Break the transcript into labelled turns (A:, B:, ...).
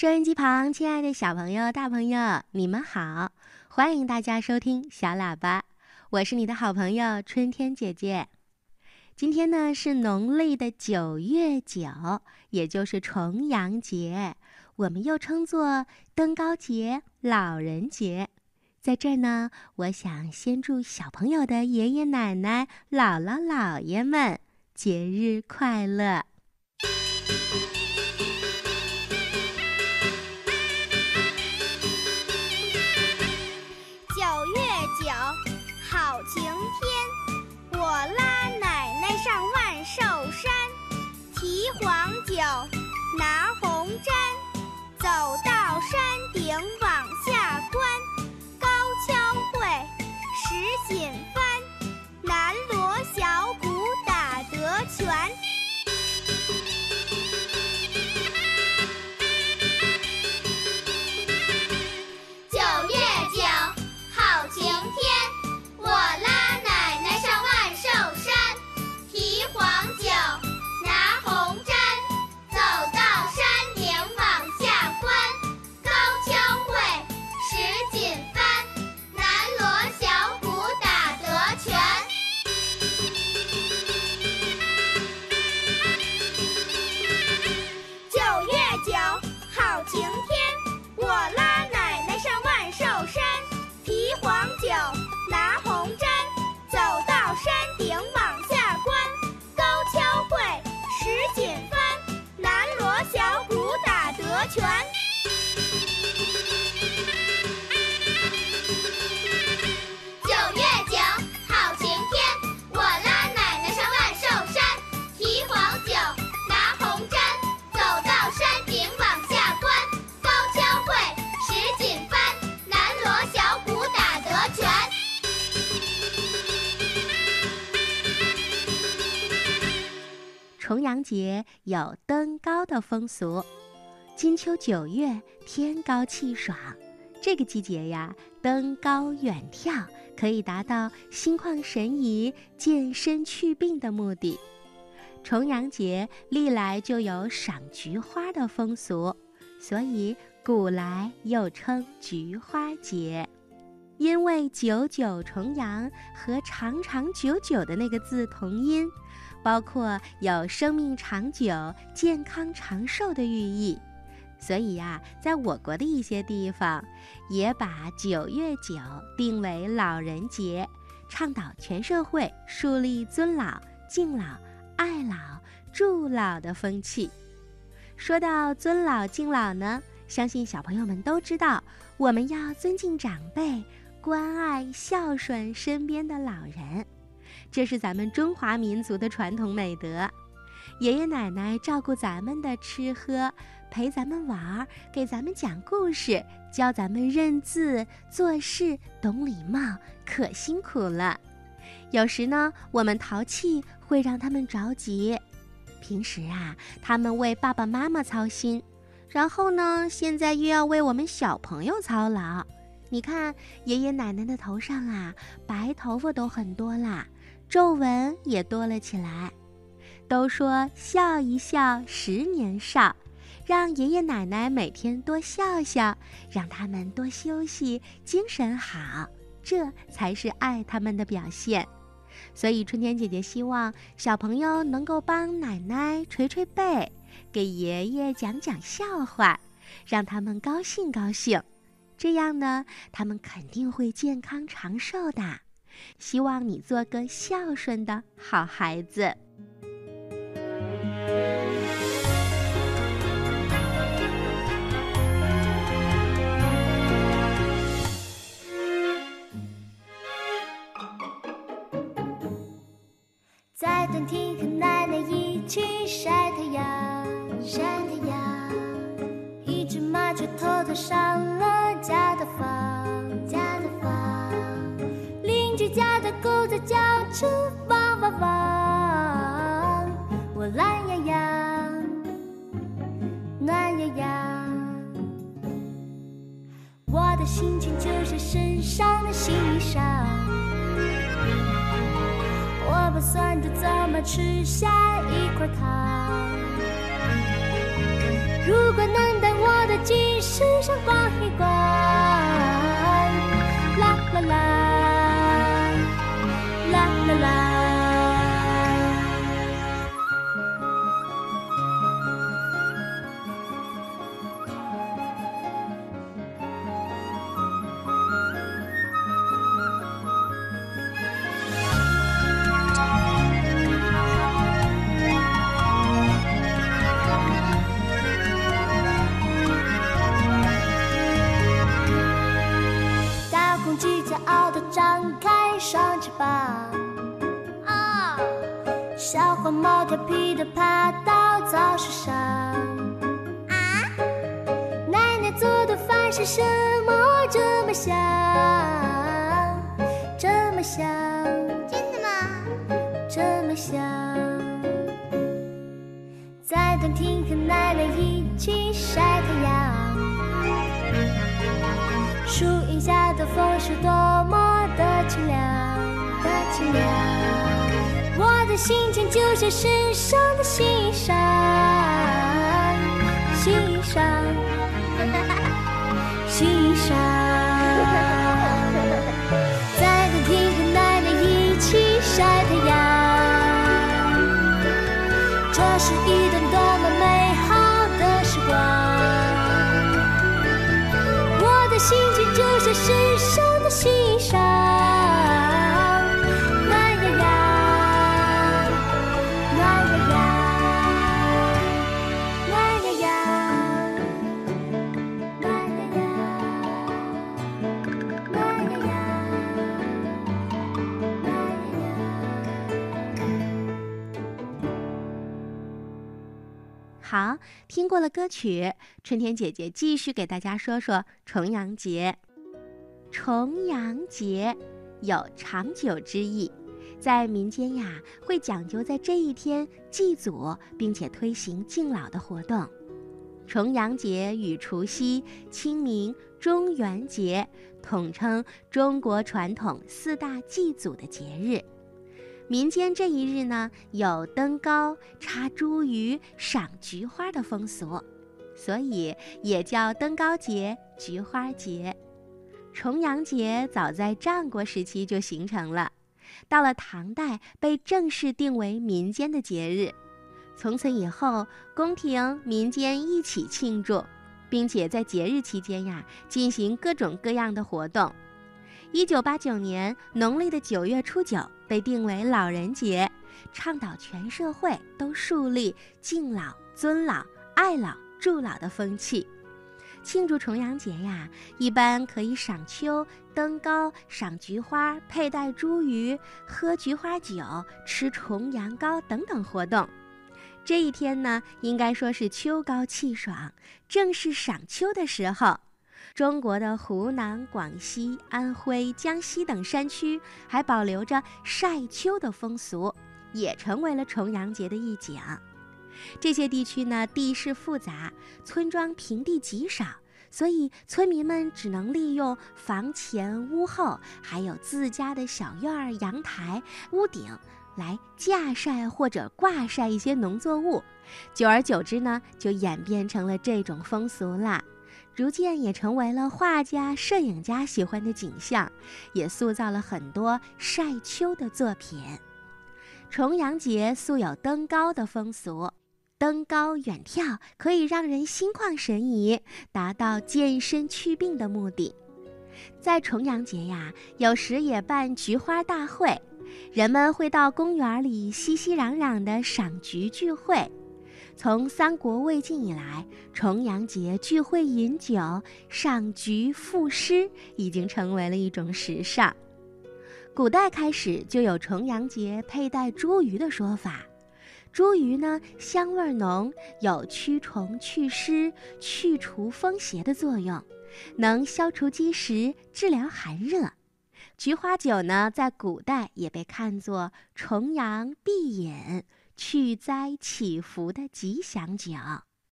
A: 收音机旁，亲爱的小朋友、大朋友，你们好！欢迎大家收听小喇叭，我是你的好朋友春天姐姐。今天呢是农历的九月九，也就是重阳节，我们又称作登高节、老人节。在这儿呢，我想先祝小朋友的爷爷奶奶、姥姥姥爷们节日快乐。重阳节有登高的风俗，金秋九月天高气爽，这个季节呀，登高远眺可以达到心旷神怡、健身祛病的目的。重阳节历来就有赏菊花的风俗，所以古来又称菊花节。因为九九重阳和长长久久的那个字同音。包括有生命长久、健康长寿的寓意，所以呀，在我国的一些地方，也把九月九定为老人节，倡导全社会树立尊老、敬老、爱老、助老的风气。说到尊老敬老呢，相信小朋友们都知道，我们要尊敬长辈，关爱孝顺身边的老人。这是咱们中华民族的传统美德，爷爷奶奶照顾咱们的吃喝，陪咱们玩儿，给咱们讲故事，教咱们认字、做事、懂礼貌，可辛苦了。有时呢，我们淘气会让他们着急。平时啊，他们为爸爸妈妈操心，然后呢，现在又要为我们小朋友操劳。你看，爷爷奶奶的头上啊，白头发都很多啦。皱纹也多了起来，都说笑一笑十年少，让爷爷奶奶每天多笑笑，让他们多休息，精神好，这才是爱他们的表现。所以春天姐姐希望小朋友能够帮奶奶捶捶背，给爷爷讲讲笑话，让他们高兴高兴，这样呢，他们肯定会健康长寿的。希望你做个孝顺的好孩子。
B: 在教室望望望，我懒洋洋，暖洋洋。我的心情就像身上的新衣裳。我不算着怎么吃下一块糖。如果能带我的鸡身上逛一逛，啦啦啦。alive. 黄毛调皮的爬到枣树上。啊！奶奶做的饭是什么这么香？这么香？
C: 真的吗？
B: 这么香。在餐厅和奶奶一起晒太阳，树荫下的风是多么的清凉，的清凉。我的心情就像身上的欣赏，欣赏，欣赏。
A: 好，听过了歌曲，春天姐姐继续给大家说说重阳节。重阳节有长久之意，在民间呀会讲究在这一天祭祖，并且推行敬老的活动。重阳节与除夕、清明、中元节统称中国传统四大祭祖的节日。民间这一日呢，有登高、插茱萸、赏菊花的风俗，所以也叫登高节、菊花节。重阳节早在战国时期就形成了，到了唐代被正式定为民间的节日。从此以后，宫廷、民间一起庆祝，并且在节日期间呀进行各种各样的活动。一九八九年农历的九月初九被定为老人节，倡导全社会都树立敬老、尊老、爱老、助老的风气。庆祝重阳节呀，一般可以赏秋、登高、赏菊花、佩戴茱萸、喝菊花酒、吃重阳糕等等活动。这一天呢，应该说是秋高气爽，正是赏秋的时候。中国的湖南、广西、安徽、江西等山区还保留着晒秋的风俗，也成为了重阳节的一景。这些地区呢，地势复杂，村庄平地极少，所以村民们只能利用房前、屋后，还有自家的小院儿、阳台、屋顶来架晒或者挂晒一些农作物。久而久之呢，就演变成了这种风俗啦。逐渐也成为了画家、摄影家喜欢的景象，也塑造了很多晒秋的作品。重阳节素有登高的风俗，登高远眺可以让人心旷神怡，达到健身祛病的目的。在重阳节呀，有时也办菊花大会，人们会到公园里熙熙攘攘的赏菊聚会。从三国魏晋以来，重阳节聚会饮酒、赏菊赋诗已经成为了一种时尚。古代开始就有重阳节佩戴茱萸的说法。茱萸呢，香味浓，有驱虫祛湿、去除风邪的作用，能消除积食、治疗寒热。菊花酒呢，在古代也被看作重阳必饮。去灾祈福的吉祥酒。